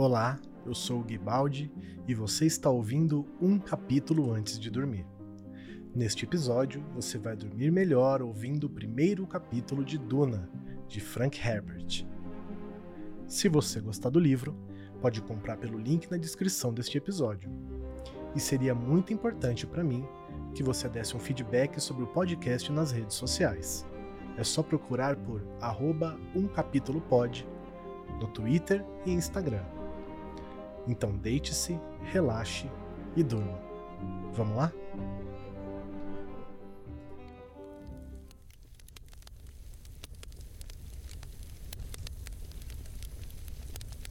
Olá, eu sou o Guibaldi e você está ouvindo um capítulo antes de dormir. Neste episódio, você vai dormir melhor ouvindo o primeiro capítulo de Duna, de Frank Herbert. Se você gostar do livro, pode comprar pelo link na descrição deste episódio. E seria muito importante para mim que você desse um feedback sobre o podcast nas redes sociais. É só procurar por arroba umcapítulopod no Twitter e Instagram. Então deite-se, relaxe e durma. Vamos lá?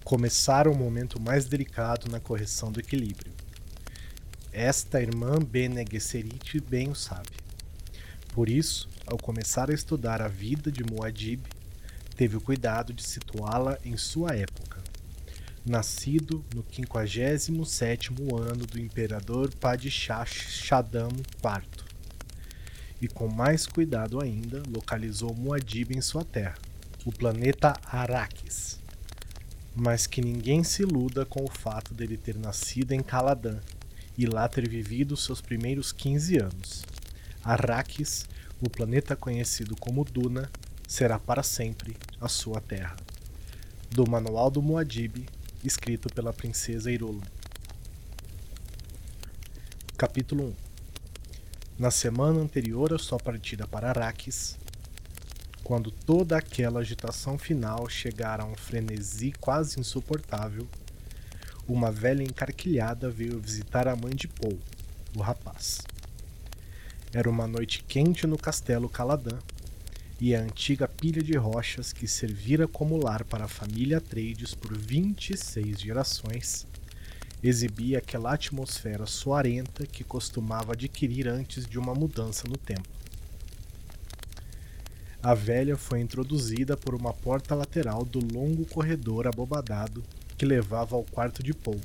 Começar o momento mais delicado na correção do equilíbrio. Esta irmã Bene Gesserit bem o sabe. Por isso, ao começar a estudar a vida de Muad'Dib, teve o cuidado de situá-la em sua época. Nascido no 57º ano do imperador Padishah Shaddam IV. E com mais cuidado ainda, localizou Muad'Dib em sua terra, o planeta Arrakis. Mas que ninguém se iluda com o fato dele ter nascido em Caladan e lá ter vivido seus primeiros 15 anos. Arrakis, o planeta conhecido como Duna, será para sempre a sua terra. Do Manual do Muad'Dib, escrito pela princesa Irola. Capítulo 1 Na semana anterior à sua partida para Arrakis, quando toda aquela agitação final chegara a um frenesi quase insuportável, uma velha encarquilhada veio visitar a mãe de Paul, o rapaz. Era uma noite quente no castelo Caladan, e a antiga pilha de rochas que servira como lar para a família Atreides por 26 gerações exibia aquela atmosfera soarenta que costumava adquirir antes de uma mudança no tempo. A velha foi introduzida por uma porta lateral do longo corredor abobadado que levava ao quarto de Paul,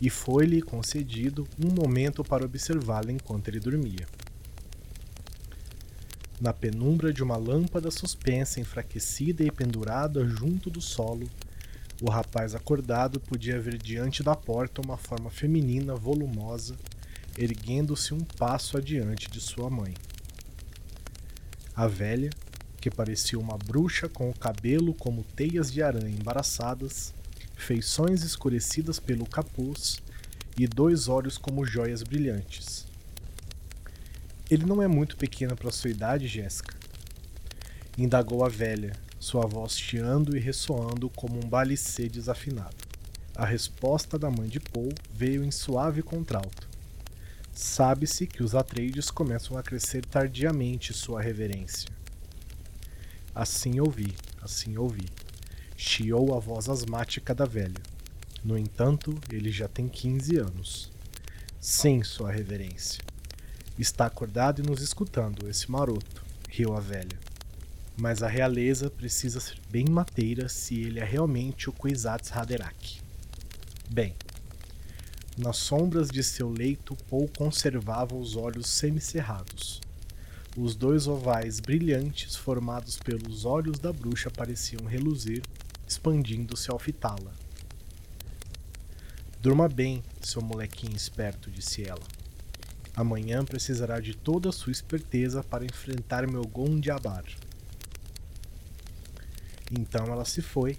e foi-lhe concedido um momento para observá-la enquanto ele dormia. Na penumbra de uma lâmpada suspensa, enfraquecida e pendurada junto do solo, o rapaz acordado podia ver diante da porta uma forma feminina volumosa, erguendo-se um passo adiante de sua mãe. A velha, que parecia uma bruxa com o cabelo como teias de aranha embaraçadas, feições escurecidas pelo capuz e dois olhos como joias brilhantes, ele não é muito pequeno para sua idade, Jéssica. Indagou a velha, sua voz chiando e ressoando como um balicê desafinado. A resposta da mãe de Paul veio em suave contralto. Sabe-se que os Atreides começam a crescer tardiamente, sua reverência. Assim ouvi, assim ouvi. Chiou a voz asmática da velha. No entanto, ele já tem 15 anos. Sim, sua reverência. Está acordado e nos escutando, esse maroto, riu a velha. Mas a realeza precisa ser bem mateira se ele é realmente o Kwisatz Haderach. Bem, nas sombras de seu leito, Paul conservava os olhos semicerrados. Os dois ovais brilhantes formados pelos olhos da bruxa pareciam reluzir, expandindo-se ao fitá-la. Durma bem, seu molequinho esperto, disse ela. Amanhã precisará de toda a sua esperteza para enfrentar meu Gondiabar. Então ela se foi,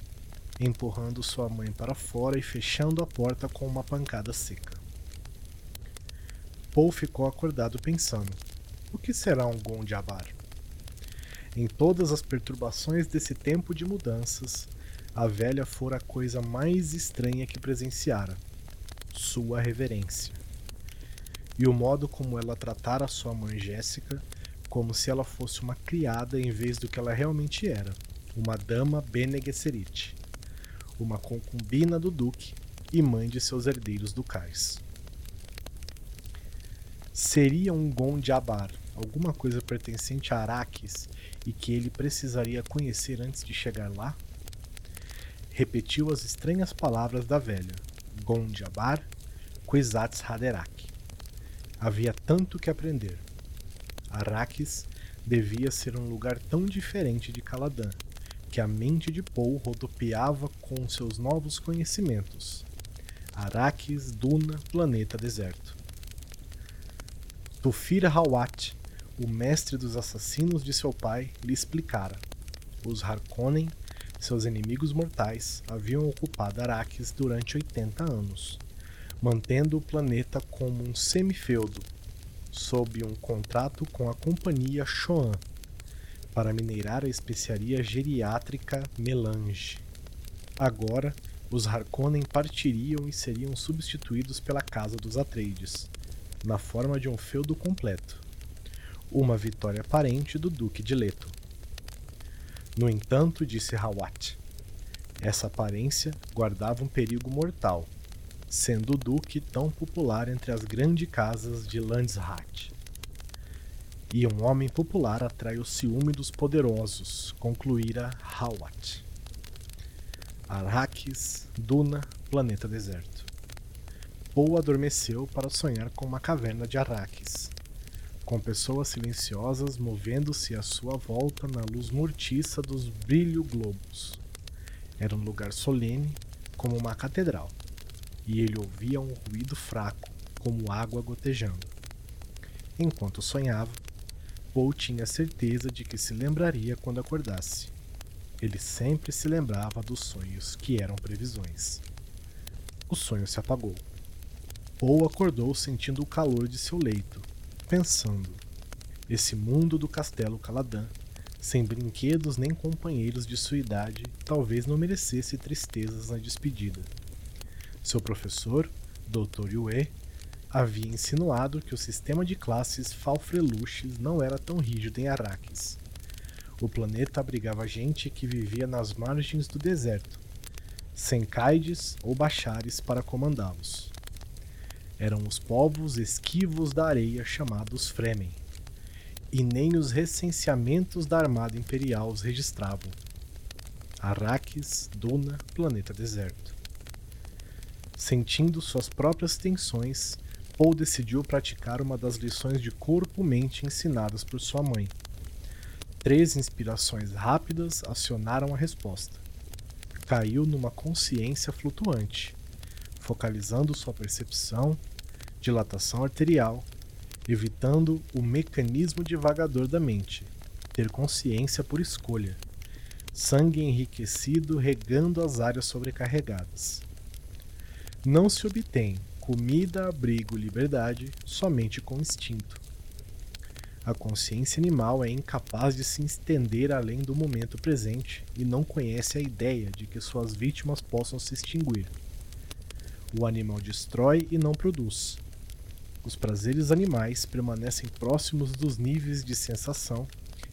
empurrando sua mãe para fora e fechando a porta com uma pancada seca. Paul ficou acordado pensando: o que será um Gondiabar? Em todas as perturbações desse tempo de mudanças, a velha fora a coisa mais estranha que presenciara: sua reverência e o modo como ela tratara sua mãe Jéssica como se ela fosse uma criada em vez do que ela realmente era, uma dama Bene Gesserit, uma concubina do duque e mãe de seus herdeiros ducais. Seria um Gondiabar, alguma coisa pertencente a Araques e que ele precisaria conhecer antes de chegar lá? Repetiu as estranhas palavras da velha, Gondiabar, Kwisatz Haderach. Havia tanto que aprender. Arrakis devia ser um lugar tão diferente de Caladan, que a mente de Paul rodopiava com seus novos conhecimentos. Araques, Duna, planeta deserto. Tufir Hawat, o mestre dos assassinos de seu pai, lhe explicara. Os Harkonnen, seus inimigos mortais, haviam ocupado Araques durante 80 anos, mantendo o planeta como um semifeudo, sob um contrato com a companhia Shoan, para minerar a especiaria geriátrica Melange. Agora, os Harkonnen partiriam e seriam substituídos pela Casa dos Atreides, na forma de um feudo completo. Uma vitória aparente do Duque de Leto. No entanto, disse Hawat, essa aparência guardava um perigo mortal, sendo o Duque tão popular entre as grandes casas de Landshat. E um homem popular atrai o ciúme dos poderosos, concluíra Hawat. Arrakis, Duna, planeta deserto. Poe adormeceu para sonhar com uma caverna de Arrakis, com pessoas silenciosas movendo-se à sua volta na luz mortiça dos brilho globos. Era um lugar solene, como uma catedral, e ele ouvia um ruído fraco, como água gotejando. Enquanto sonhava, Paul tinha certeza de que se lembraria quando acordasse. Ele sempre se lembrava dos sonhos que eram previsões. O sonho se apagou. Paul acordou sentindo o calor de seu leito, pensando: esse mundo do castelo Caladan, sem brinquedos nem companheiros de sua idade, talvez não merecesse tristezas na despedida. Seu professor, Dr. Yue, havia insinuado que o sistema de classes Falfreluches não era tão rígido em Arrakis o planeta abrigava gente que vivia nas margens do deserto, sem caides ou bachares para comandá-los. Eram os povos esquivos da areia chamados Fremen, e nem os recenseamentos da Armada Imperial os registravam. Arrakis, Duna, planeta deserto. Sentindo suas próprias tensões, Paul decidiu praticar uma das lições de corpo-mente ensinadas por sua mãe Três inspirações rápidas acionaram a resposta. Caiu numa consciência flutuante, focalizando sua percepção, dilatação arterial, evitando o mecanismo divagador da mente, ter consciência por escolha, sangue enriquecido regando as áreas sobrecarregadas. Não se obtém comida, abrigo, liberdade somente com instinto. A consciência animal é incapaz de se estender além do momento presente e não conhece a ideia de que suas vítimas possam se extinguir. O animal destrói e não produz. Os prazeres animais permanecem próximos dos níveis de sensação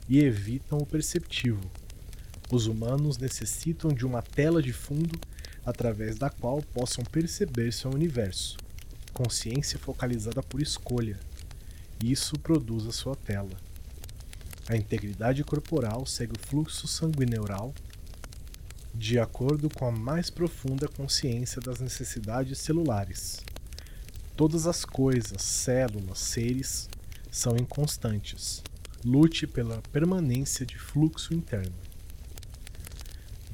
e evitam o perceptivo. Os humanos necessitam de uma tela de fundo através da qual possam perceber seu universo. Consciência focalizada por escolha, isso produz a sua tela. A integridade corporal segue o fluxo sanguineural de acordo com a mais profunda consciência das necessidades celulares. Todas as coisas, células, seres são inconstantes. Lute pela permanência de fluxo interno.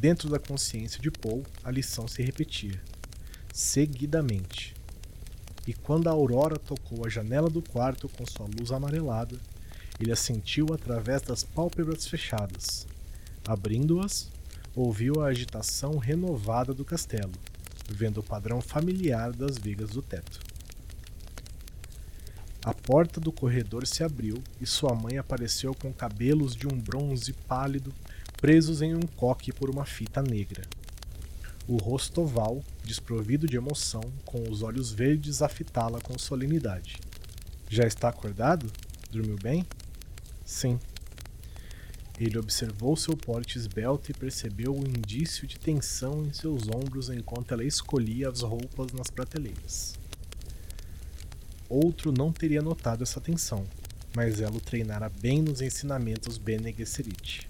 Dentro da consciência de Paul, a lição se repetia, seguidamente e quando a aurora tocou a janela do quarto com sua luz amarelada, ele a sentiu através das pálpebras fechadas. Abrindo-as, ouviu a agitação renovada do castelo, vendo o padrão familiar das vigas do teto. A porta do corredor se abriu e sua mãe apareceu com cabelos de um bronze pálido presos em um coque por uma fita negra. O rosto oval, desprovido de emoção, com os olhos verdes a fitá-la com solenidade. Já está acordado? Dormiu bem? Sim. Ele observou seu porte esbelto e percebeu o indício de tensão em seus ombros enquanto ela escolhia as roupas nas prateleiras. Outro não teria notado essa tensão, mas ela o treinara bem nos ensinamentos Bene Gesserit,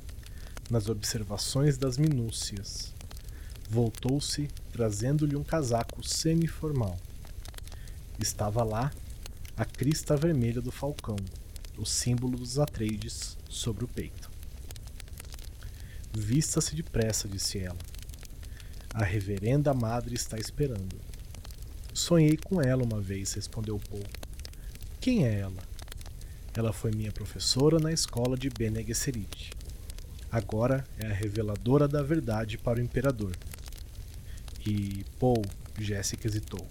nas observações das minúcias, Voltou-se, trazendo-lhe um casaco semi-formal. Estava lá a crista vermelha do falcão, o símbolo dos Atreides, sobre o peito. Vista-se depressa, disse ela. A reverenda madre está esperando. Sonhei com ela uma vez, respondeu Paul. Quem é ela? Ela foi minha professora na escola de Bene Gesserit. Agora é a reveladora da verdade para o imperador. E Paul, Jéssica hesitou.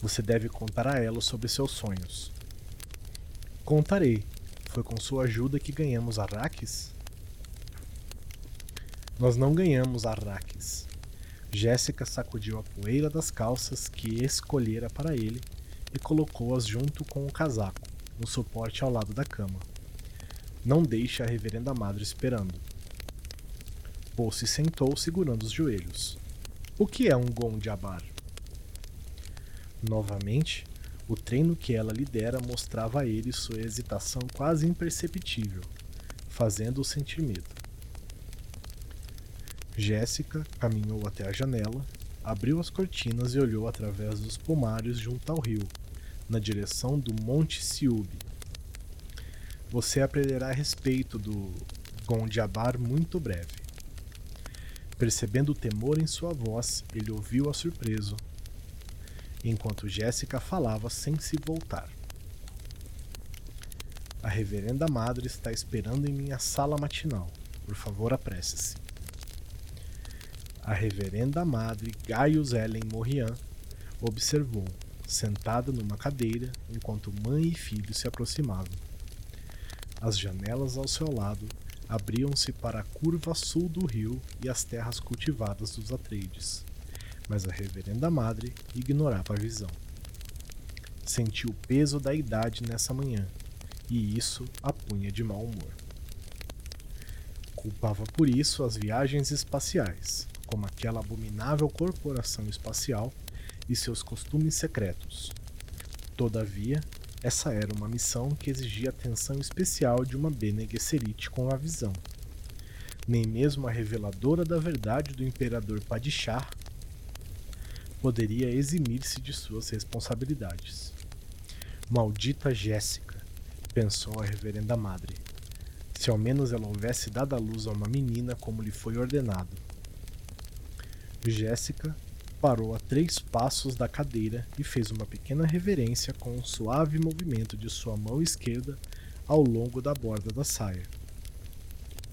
Você deve contar a ela sobre seus sonhos. Contarei. Foi com sua ajuda que ganhamos Arrakis? Nós não ganhamos Arrakis. Jéssica sacudiu a poeira das calças que escolhera para ele e colocou-as junto com o casaco, no suporte ao lado da cama. Não deixe a reverenda madre esperando. Paul se sentou segurando os joelhos. O que é um Gondiabar? Novamente, o treino que ela lidera mostrava a ele sua hesitação quase imperceptível, fazendo-o sentir medo. Jéssica caminhou até a janela, abriu as cortinas e olhou através dos pomares junto ao rio, na direção do Monte Siúbe. Você aprenderá a respeito do Gondiabar muito breve. Percebendo o temor em sua voz, ele ouviu-a surpreso, enquanto Jéssica falava sem se voltar. A reverenda madre está esperando em minha sala matinal. Por favor, apresse-se. A reverenda madre Gaius Ellen Morrian observou, sentada numa cadeira, enquanto mãe e filho se aproximavam. As janelas ao seu lado abriam-se para a curva sul do rio e as terras cultivadas dos Atreides, mas a reverenda madre ignorava a visão. Sentiu o peso da idade nessa manhã, e isso a punha de mau humor. Culpava por isso as viagens espaciais, como aquela abominável corporação espacial e seus costumes secretos. Todavia, essa era uma missão que exigia atenção especial de uma Bene Gesserit com a visão. Nem mesmo a reveladora da verdade do imperador Padishah poderia eximir-se de suas responsabilidades. Maldita Jéssica, pensou a reverenda madre. Se ao menos ela houvesse dado à luz a uma menina como lhe foi ordenado. Jéssica parou a três passos da cadeira e fez uma pequena reverência com um suave movimento de sua mão esquerda ao longo da borda da saia.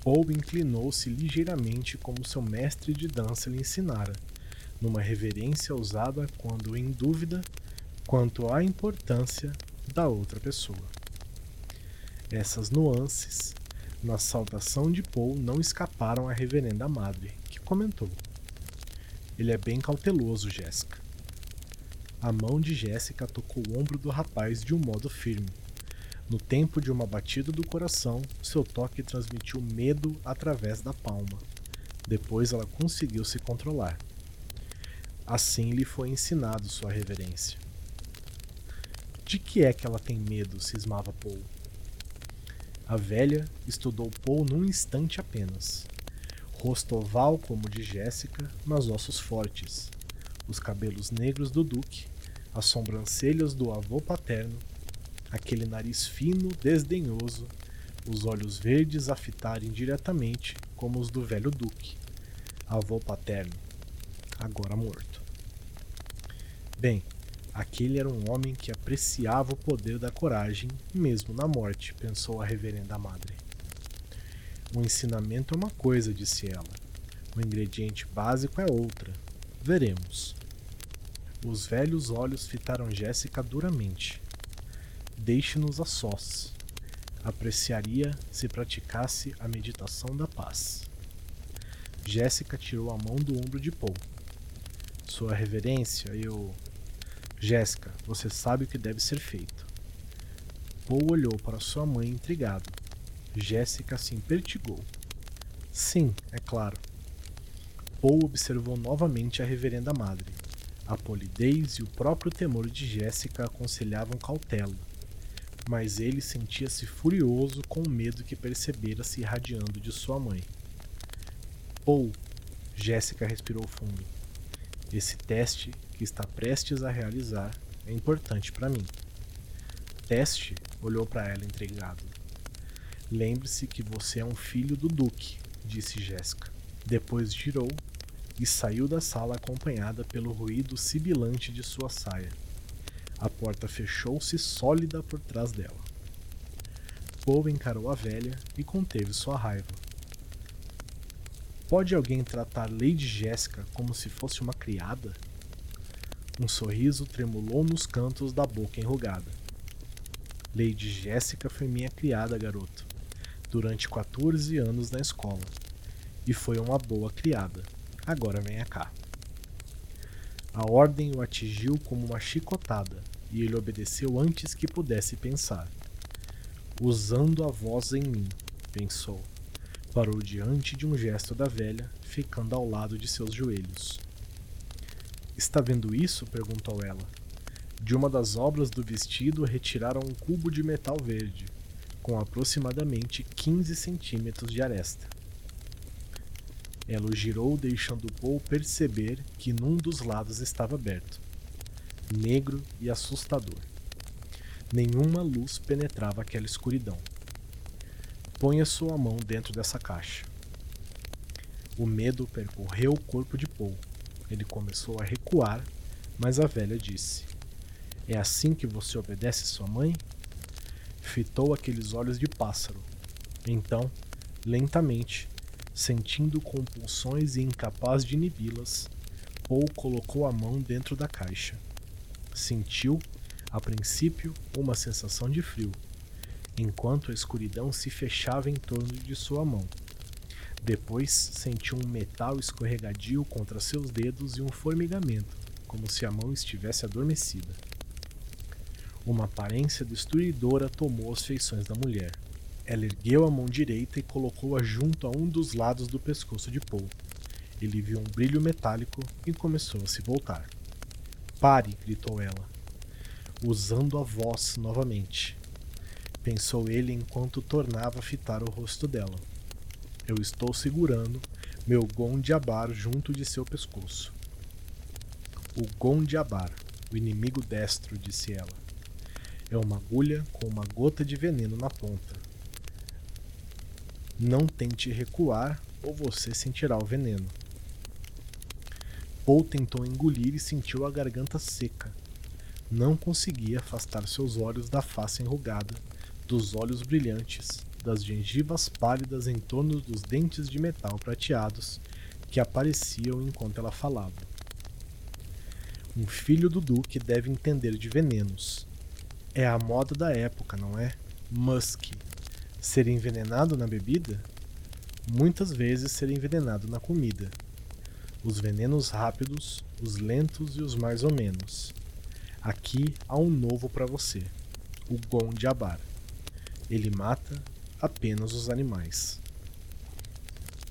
Paul inclinou-se ligeiramente como seu mestre de dança lhe ensinara, numa reverência usada quando em dúvida quanto à importância da outra pessoa. Essas nuances na saudação de Paul não escaparam à reverenda madre, que comentou: ele é bem cauteloso, Jéssica. A mão de Jéssica tocou o ombro do rapaz de um modo firme. No tempo de uma batida do coração, seu toque transmitiu medo através da palma. Depois ela conseguiu se controlar. Assim lhe foi ensinado sua reverência. De que é que ela tem medo? cismava Paul. A velha estudou Paul num instante apenas rosto oval como o de Jéssica, mas ossos fortes, os cabelos negros do Duque, as sobrancelhas do avô paterno, aquele nariz fino, desdenhoso, os olhos verdes a fitarem diretamente como os do velho Duque, avô paterno, agora morto. Bem, aquele era um homem que apreciava o poder da coragem, mesmo na morte, pensou a reverenda madre. O ensinamento é uma coisa, disse ela. O ingrediente básico é outra. Veremos. Os velhos olhos fitaram Jéssica duramente. Deixe-nos a sós. Apreciaria se praticasse a meditação da paz. Jéssica tirou a mão do ombro de Paul. Sua reverência, eu. Jéssica, você sabe o que deve ser feito. Paul olhou para sua mãe intrigado. Jéssica se impertigou. Sim, é claro. Paul observou novamente a reverenda madre. A polidez e o próprio temor de Jéssica aconselhavam cautela, mas ele sentia-se furioso com o medo que percebera se irradiando de sua mãe. Paul, Jéssica respirou fundo. Esse teste que está prestes a realizar é importante para mim. Teste olhou para ela intrigado. Lembre-se que você é um filho do Duque. disse Jéssica. Depois girou e saiu da sala acompanhada pelo ruído sibilante de sua saia. A porta fechou-se sólida por trás dela. Poe encarou a velha e conteve sua raiva. Pode alguém tratar Lady Jéssica como se fosse uma criada? Um sorriso tremulou nos cantos da boca enrugada. Lady Jéssica foi minha criada, garoto, durante 14 anos na escola. E foi uma boa criada. Agora venha cá. A ordem o atingiu como uma chicotada, e ele obedeceu antes que pudesse pensar. Usando a voz em mim, pensou. Parou diante de um gesto da velha, ficando ao lado de seus joelhos. Está vendo isso? perguntou ela. De uma das obras do vestido retiraram um cubo de metal verde, com aproximadamente 15 centímetros de aresta. Ela o girou, deixando Paul perceber que num dos lados estava aberto, negro e assustador. Nenhuma luz penetrava aquela escuridão. Ponha sua mão dentro dessa caixa. O medo percorreu o corpo de Paul. Ele começou a recuar, mas a velha disse: É assim que você obedece sua mãe? Fitou aqueles olhos de pássaro. Então, lentamente, Sentindo compulsões e incapaz de inibi-las, Paul colocou a mão dentro da caixa. Sentiu, a princípio, uma sensação de frio, enquanto a escuridão se fechava em torno de sua mão. Depois sentiu um metal escorregadio contra seus dedos e um formigamento, como se a mão estivesse adormecida. Uma aparência destruidora tomou as feições da mulher. Ela ergueu a mão direita e colocou-a junto a um dos lados do pescoço de Paul. Ele viu um brilho metálico e começou a se voltar. Pare! gritou ela, usando a voz novamente. Pensou ele enquanto tornava a fitar o rosto dela. Eu estou segurando meu Gondiabar junto de seu pescoço. O Gondiabar, o inimigo destro, disse ela. É uma agulha com uma gota de veneno na ponta. Não tente recuar ou você sentirá o veneno. Paul tentou engolir e sentiu a garganta seca. Não conseguia afastar seus olhos da face enrugada, dos olhos brilhantes, das gengivas pálidas em torno dos dentes de metal prateados que apareciam enquanto ela falava. Um filho do Duque deve entender de venenos. É a moda da época, não é? Musk, Ser envenenado na bebida? Muitas vezes ser envenenado na comida. Os venenos rápidos, os lentos e os mais ou menos. Aqui há um novo para você: o Gondiabar. Ele mata apenas os animais.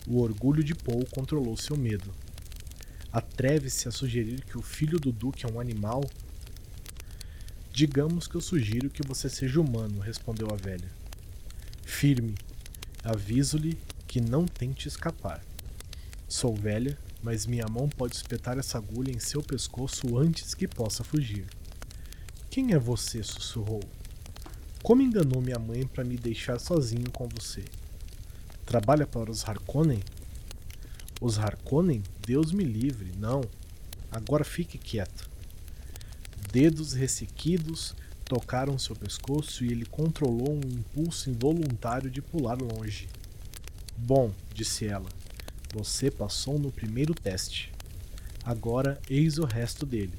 O orgulho de Paul controlou seu medo. Atreve-se a sugerir que o filho do Duque é um animal? Digamos que eu sugiro que você seja humano, respondeu a velha. Firme, aviso-lhe que não tente escapar. Sou velha, mas minha mão pode espetar essa agulha em seu pescoço antes que possa fugir. Quem é você? sussurrou. Como enganou minha mãe para me deixar sozinho com você? Trabalha para os Harkonnen? Os Harkonnen? Deus me livre, não. Agora fique quieto. Dedos ressequidos tocaram seu pescoço e ele controlou um impulso involuntário de pular longe. Bom, disse ela, você passou no primeiro teste. Agora eis o resto dele.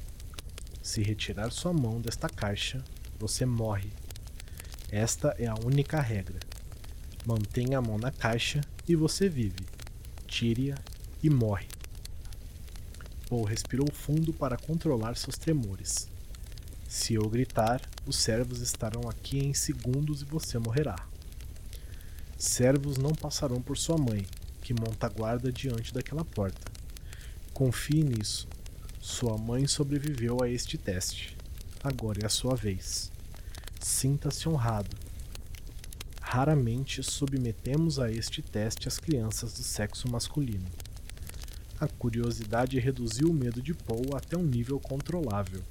Se retirar sua mão desta caixa, você morre. Esta é a única regra. Mantenha a mão na caixa e você vive. Tire-a e morre. Paul respirou fundo para controlar seus tremores. Se eu gritar, os servos estarão aqui em segundos e você morrerá. Servos não passarão por sua mãe, que monta guarda diante daquela porta. Confie nisso. Sua mãe sobreviveu a este teste. Agora é a sua vez. Sinta-se honrado. Raramente submetemos a este teste as crianças do sexo masculino. A curiosidade reduziu o medo de Paul até um nível controlável.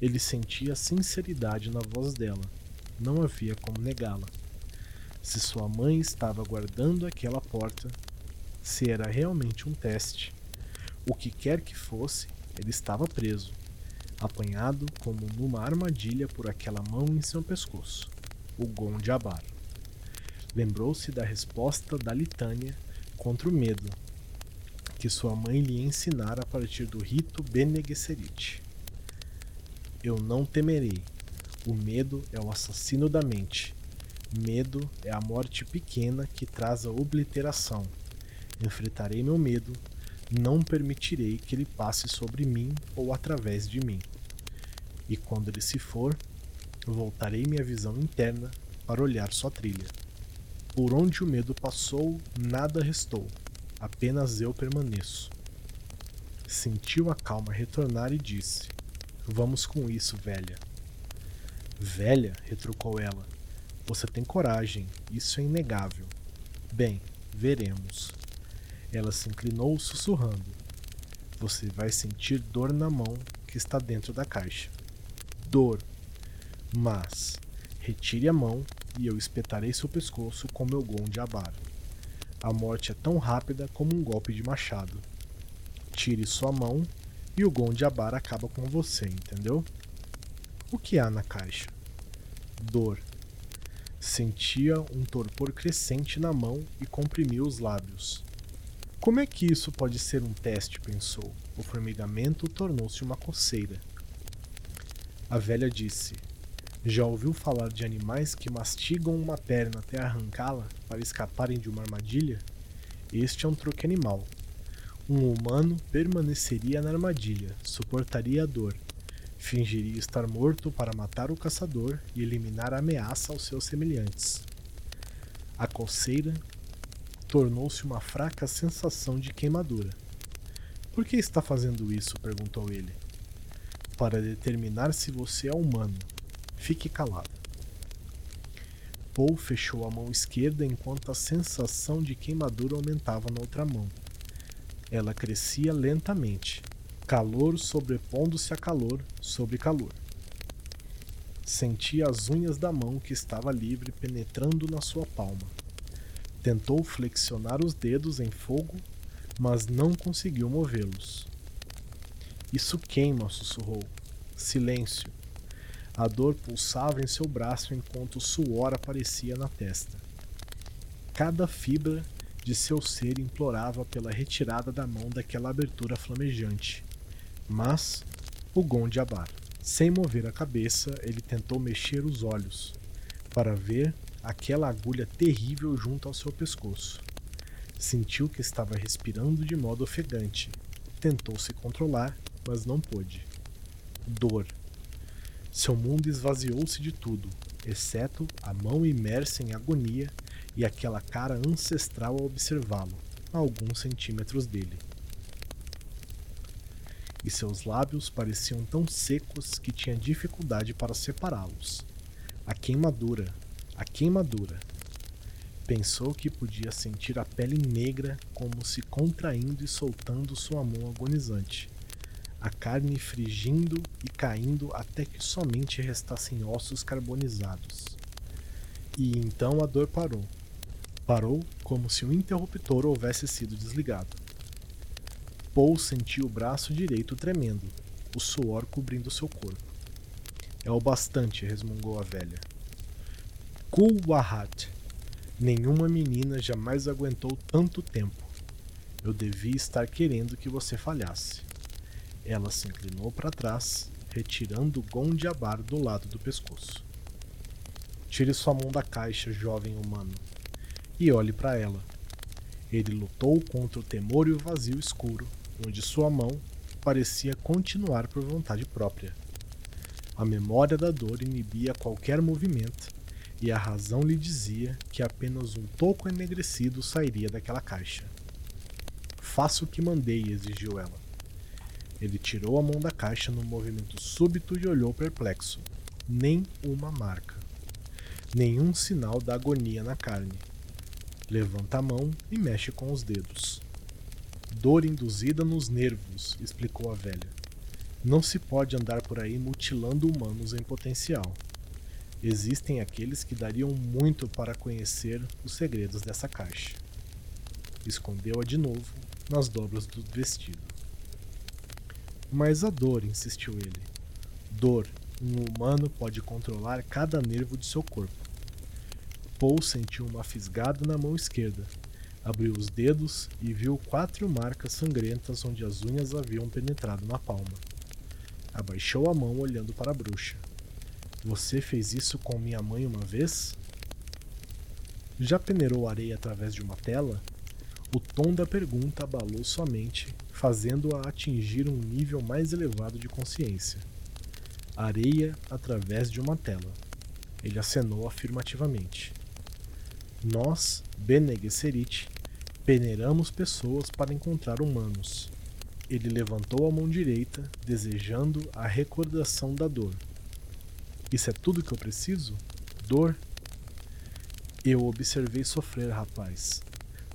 Ele sentia sinceridade na voz dela. Não havia como negá-la. Se sua mãe estava guardando aquela porta, se era realmente um teste. O que quer que fosse, ele estava preso, apanhado como numa armadilha por aquela mão em seu pescoço, o Gon de Abar. Lembrou-se da resposta da litânia contra o medo, que sua mãe lhe ensinara a partir do rito Bene Gesserit. Eu não temerei. O medo é o assassino da mente. Medo é a morte pequena que traz a obliteração. Enfrentarei meu medo, não permitirei que ele passe sobre mim ou através de mim. E quando ele se for, voltarei minha visão interna para olhar sua trilha. Por onde o medo passou, nada restou, apenas eu permaneço. Sentiu a calma retornar e disse: Vamos com isso, velha. Velha, retrucou ela, você tem coragem, isso é inegável. Bem, veremos. Ela se inclinou sussurrando. Você vai sentir dor na mão que está dentro da caixa. Dor. Mas retire a mão e eu espetarei seu pescoço com meu gon de abar. A morte é tão rápida como um golpe de machado. Tire sua mão e o gon de abar acaba com você, entendeu? O que há na caixa? Dor. Sentia um torpor crescente na mão e comprimiu os lábios. Como é que isso pode ser um teste? pensou. O formigamento tornou-se uma coceira. A velha disse: Já ouviu falar de animais que mastigam uma perna até arrancá-la para escaparem de uma armadilha? Este é um truque animal. Um humano permaneceria na armadilha, suportaria a dor, fingiria estar morto para matar o caçador e eliminar a ameaça aos seus semelhantes. A coceira tornou-se uma fraca sensação de queimadura. Por que está fazendo isso? perguntou ele. Para determinar se você é humano. Fique calado. Paul fechou a mão esquerda enquanto a sensação de queimadura aumentava na outra mão. Ela crescia lentamente, calor sobrepondo-se a calor sobre calor. Sentia as unhas da mão que estava livre penetrando na sua palma. Tentou flexionar os dedos em fogo, mas não conseguiu movê-los. Isso queima, sussurrou. Silêncio. A dor pulsava em seu braço enquanto o suor aparecia na testa. Cada fibra de seu ser implorava pela retirada da mão daquela abertura flamejante. Mas o Gonde abar. Sem mover a cabeça, ele tentou mexer os olhos para ver aquela agulha terrível junto ao seu pescoço. Sentiu que estava respirando de modo ofegante. Tentou se controlar, mas não pôde. Dor. Seu mundo esvaziou-se de tudo, exceto a mão imersa em agonia e aquela cara ancestral a observá-lo, a alguns centímetros dele e seus lábios pareciam tão secos que tinha dificuldade para separá-los. A queimadura, a queimadura. Pensou que podia sentir a pele negra como se contraindo e soltando sua mão agonizante, a carne frigindo e caindo até que somente restassem ossos carbonizados. E então a dor parou. Parou como se o interruptor houvesse sido desligado. Paul sentiu o braço direito tremendo, o suor cobrindo seu corpo. É o bastante, resmungou a velha. Kulwahat. Nenhuma menina jamais aguentou tanto tempo. Eu devia estar querendo que você falhasse. Ela se inclinou para trás, retirando o Gondiabar do lado do pescoço. Tire sua mão da caixa, jovem humano, e olhe para ela. Ele lutou contra o temor e o vazio escuro, onde sua mão parecia continuar por vontade própria. A memória da dor inibia qualquer movimento e a razão lhe dizia que apenas um toco enegrecido sairia daquela caixa. Faça o que mandei, exigiu ela. Ele tirou a mão da caixa num movimento súbito e olhou perplexo. Nem uma marca. Nenhum sinal da agonia na carne. Levanta a mão e mexe com os dedos. Dor induzida nos nervos, explicou a velha. Não se pode andar por aí mutilando humanos em potencial. Existem aqueles que dariam muito para conhecer os segredos dessa caixa. Escondeu-a de novo nas dobras do vestido. Mas a dor, insistiu ele. Dor. Um humano pode controlar cada nervo de seu corpo. Paul sentiu uma fisgada na mão esquerda. Abriu os dedos e viu quatro marcas sangrentas onde as unhas haviam penetrado na palma. Abaixou a mão olhando para a bruxa. Você fez isso com minha mãe uma vez? Já peneirou areia através de uma tela? O tom da pergunta abalou sua mente, fazendo-a atingir um nível mais elevado de consciência. Areia através de uma tela. Ele acenou afirmativamente. Nós, Bene Gesserit, peneiramos pessoas para encontrar humanos. Ele levantou a mão direita, desejando a recordação da dor. Isso é tudo que eu preciso? Dor? Eu observei sofrer, rapaz.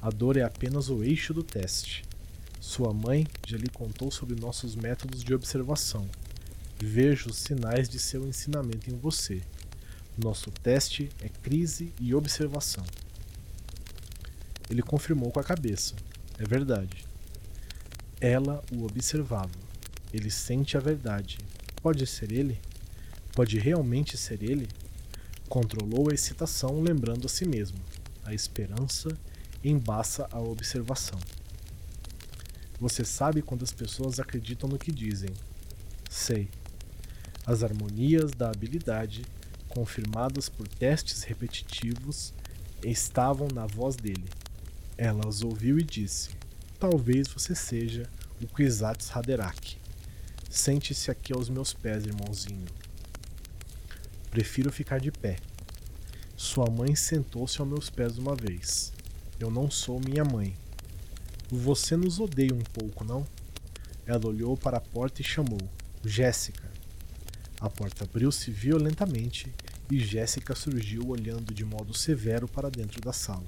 A dor é apenas o eixo do teste. Sua mãe já lhe contou sobre nossos métodos de observação. Vejo os sinais de seu ensinamento em você. Nosso teste é crise e observação. Ele confirmou com a cabeça. É verdade. Ela o observava. Ele sente a verdade. Pode ser ele? Pode realmente ser ele? Controlou a excitação, lembrando a si mesmo. A esperança embaça a observação. Você sabe quando as pessoas acreditam no que dizem. Sei. As harmonias da habilidade, confirmadas por testes repetitivos, estavam na voz dele. Ela as ouviu e disse: Talvez você seja o Kwisatz Haderach. Sente-se aqui aos meus pés, irmãozinho. Prefiro ficar de pé. Sua mãe sentou-se aos meus pés uma vez. Eu não sou minha mãe. Você nos odeia um pouco, não? Ela olhou para a porta e chamou: Jéssica. A porta abriu-se violentamente e Jéssica surgiu olhando de modo severo para dentro da sala.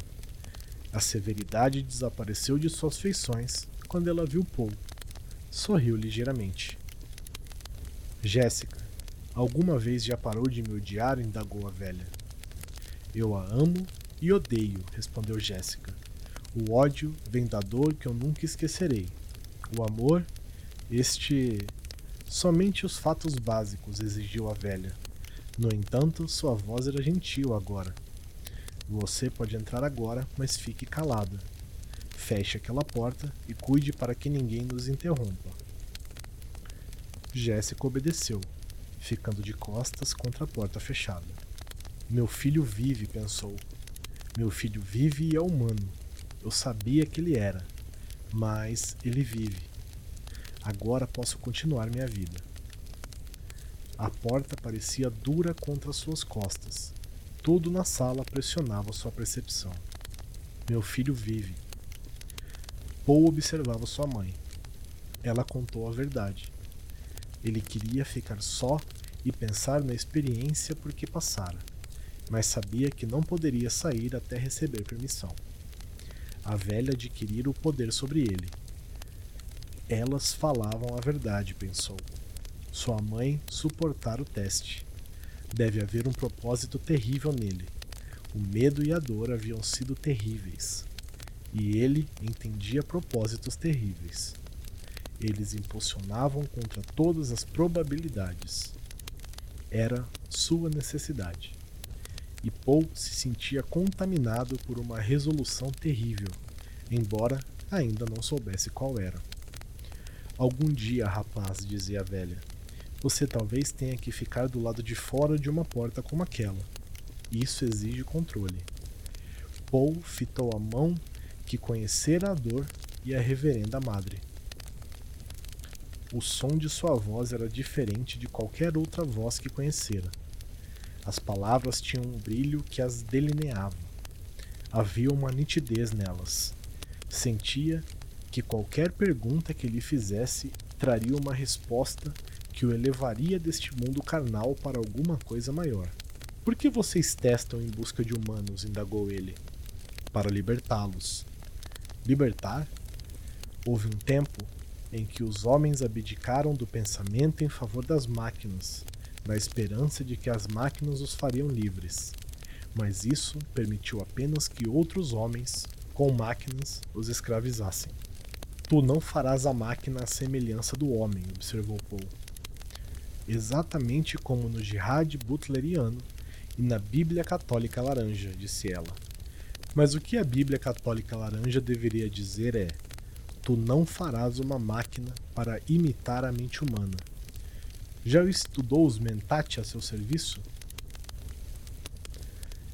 A severidade desapareceu de suas feições quando ela viu Paul. Sorriu ligeiramente. Jéssica, Alguma vez já parou de me odiar? indagou a velha. Eu a amo e odeio, respondeu Jéssica. O ódio vem da dor que eu nunca esquecerei. O amor, este. Somente os fatos básicos, exigiu a velha. No entanto, sua voz era gentil agora. Você pode entrar agora, mas fique calada. Feche aquela porta e cuide para que ninguém nos interrompa. Jéssica obedeceu ficando de costas contra a porta fechada. Meu filho vive, pensou. Meu filho vive e é humano. Eu sabia que ele era, mas ele vive. Agora posso continuar minha vida. A porta parecia dura contra suas costas. Tudo na sala pressionava sua percepção. Meu filho vive. Paul observava sua mãe. Ela contou a verdade. Ele queria ficar só e pensar na experiência por que passara, mas sabia que não poderia sair até receber permissão. A velha adquirira o poder sobre ele. Elas falavam a verdade, pensou. Sua mãe suportar o teste. Deve haver um propósito terrível nele. O medo e a dor haviam sido terríveis. E ele entendia propósitos terríveis. Eles impulsionavam contra todas as probabilidades. Era sua necessidade. E Paul se sentia contaminado por uma resolução terrível, embora ainda não soubesse qual era. Algum dia, rapaz, dizia a velha, você talvez tenha que ficar do lado de fora de uma porta como aquela. Isso exige controle. Paul fitou a mão que conhecera a dor e a reverenda madre. O som de sua voz era diferente de qualquer outra voz que conhecera. As palavras tinham um brilho que as delineava. Havia uma nitidez nelas. Sentia que qualquer pergunta que lhe fizesse traria uma resposta que o elevaria deste mundo carnal para alguma coisa maior. Por que vocês testam em busca de humanos? indagou ele. Para libertá-los. Libertar? Houve um tempo em que os homens abdicaram do pensamento em favor das máquinas, na esperança de que as máquinas os fariam livres. Mas isso permitiu apenas que outros homens com máquinas os escravizassem. Tu não farás a máquina à semelhança do homem, observou Paul. Exatamente como no jihad butleriano e na Bíblia Católica Laranja, disse ela. Mas o que a Bíblia Católica Laranja deveria dizer é: Tu não farás uma máquina para imitar a mente humana. Já estudou os Mentate a seu serviço?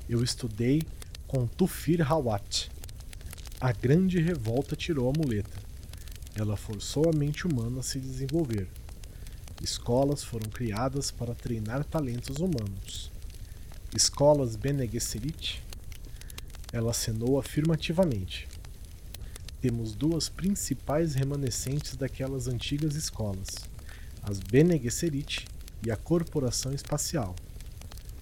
Eu estudei com Tufir Hawat. A grande revolta tirou a muleta. Ela forçou a mente humana a se desenvolver. Escolas foram criadas para treinar talentos humanos. Escolas Bene Gesserit? Ela acenou afirmativamente. Temos duas principais remanescentes daquelas antigas escolas, as Bene Gesserit e a Corporação Espacial.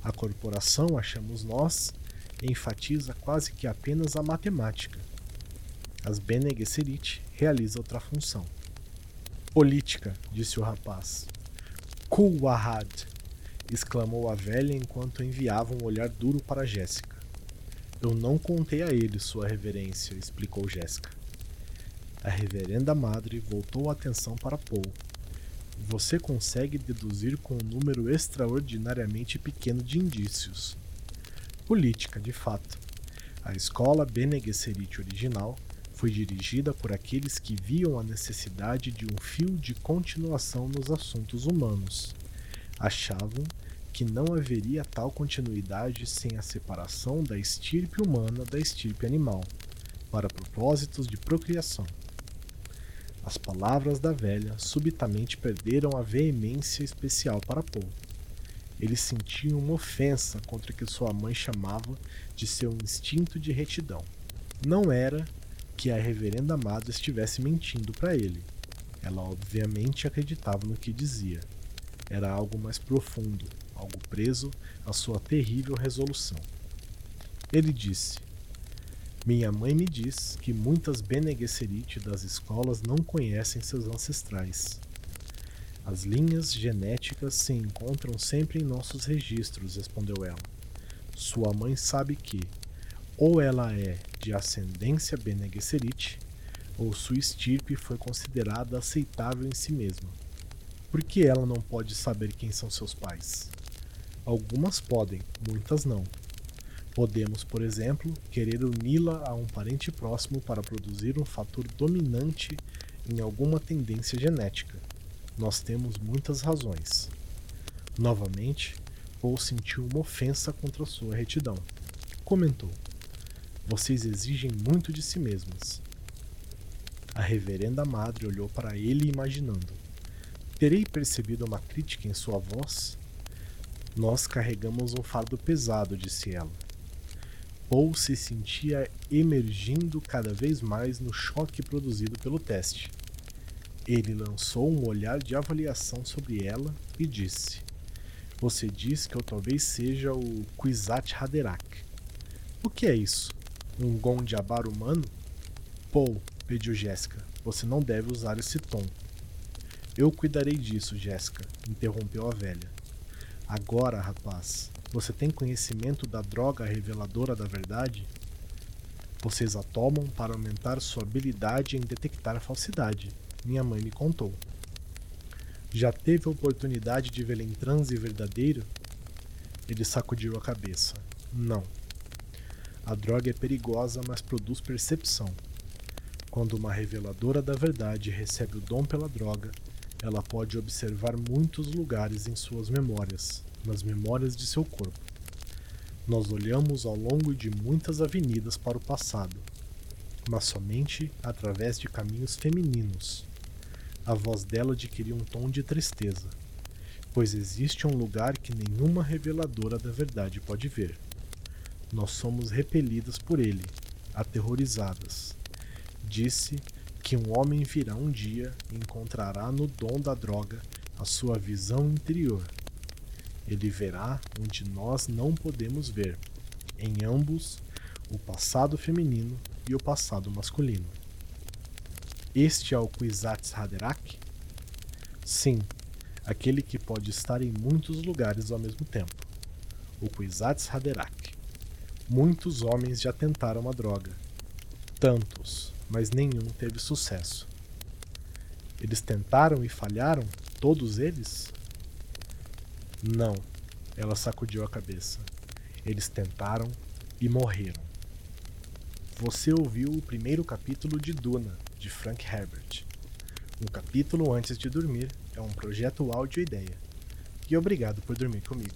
A corporação, achamos nós, enfatiza quase que apenas a matemática. As Bene Gesserit realiza outra função. Política, disse o rapaz. Kuwahad! exclamou a velha enquanto enviava um olhar duro para Jéssica. Eu não contei a ele, Sua Reverência, explicou Jéssica. A reverenda madre voltou a atenção para Paul. Você consegue deduzir com um número extraordinariamente pequeno de indícios. Política, de fato. A escola Bene Gesserit original foi dirigida por aqueles que viam a necessidade de um fio de continuação nos assuntos humanos. Achavam que não haveria tal continuidade sem a separação da estirpe humana da estirpe animal, para propósitos de procriação. As palavras da velha subitamente perderam a veemência especial para Paul. Ele sentia uma ofensa contra o que sua mãe chamava de seu instinto de retidão. Não era que a reverenda amada estivesse mentindo para ele. Ela obviamente acreditava no que dizia. Era algo mais profundo, algo preso à sua terrível resolução. Ele disse: Minha mãe me diz que muitas Bene Gesserit das escolas não conhecem seus ancestrais. As linhas genéticas se encontram sempre em nossos registros, respondeu ela. Sua mãe sabe que, ou ela é de ascendência Bene Gesserit, ou sua estirpe foi considerada aceitável em si mesma. Por que ela não pode saber quem são seus pais? Algumas podem, muitas não. Podemos, por exemplo, querer uni-la a um parente próximo para produzir um fator dominante em alguma tendência genética. Nós temos muitas razões. Novamente, Paul sentiu uma ofensa contra sua retidão. Comentou: Vocês exigem muito de si mesmas. A reverenda madre olhou para ele imaginando: Terei percebido uma crítica em sua voz? Nós carregamos um fardo pesado, disse ela. Paul se sentia emergindo cada vez mais no choque produzido pelo teste. Ele lançou um olhar de avaliação sobre ela e disse: Você diz que eu talvez seja o Kwisatz Haderach. O que é isso? Um Gondiabar humano? Paul, pediu Jéssica, você não deve usar esse tom. Eu cuidarei disso, Jéssica, interrompeu a velha. Agora, rapaz, você tem conhecimento da droga reveladora da verdade? Vocês a tomam para aumentar sua habilidade em detectar falsidade. Minha mãe me contou. Já teve a oportunidade de vê-la em transe verdadeiro? Ele sacudiu a cabeça. Não. A droga é perigosa, mas produz percepção. Quando uma reveladora da verdade recebe o dom pela droga, ela pode observar muitos lugares em suas memórias, nas memórias de seu corpo. Nós olhamos ao longo de muitas avenidas para o passado, mas somente através de caminhos femininos. A voz dela adquiriu um tom de tristeza, pois existe um lugar que nenhuma reveladora da verdade pode ver. Nós somos repelidas por ele, aterrorizadas. Disse que um homem virá um dia e encontrará no dom da droga a sua visão interior. Ele verá onde nós não podemos ver, em ambos, o passado feminino e o passado masculino. Este é o Kwisatz Haderach? Sim, aquele que pode estar em muitos lugares ao mesmo tempo. O Kwisatz Haderach. Muitos homens já tentaram a droga. Tantos, mas nenhum teve sucesso. Eles tentaram e falharam? Todos eles? Não, ela sacudiu a cabeça. Eles tentaram e morreram. Você ouviu o primeiro capítulo de Duna, de Frank Herbert. Um capítulo antes de dormir é um projeto áudio ideia. E obrigado por dormir comigo.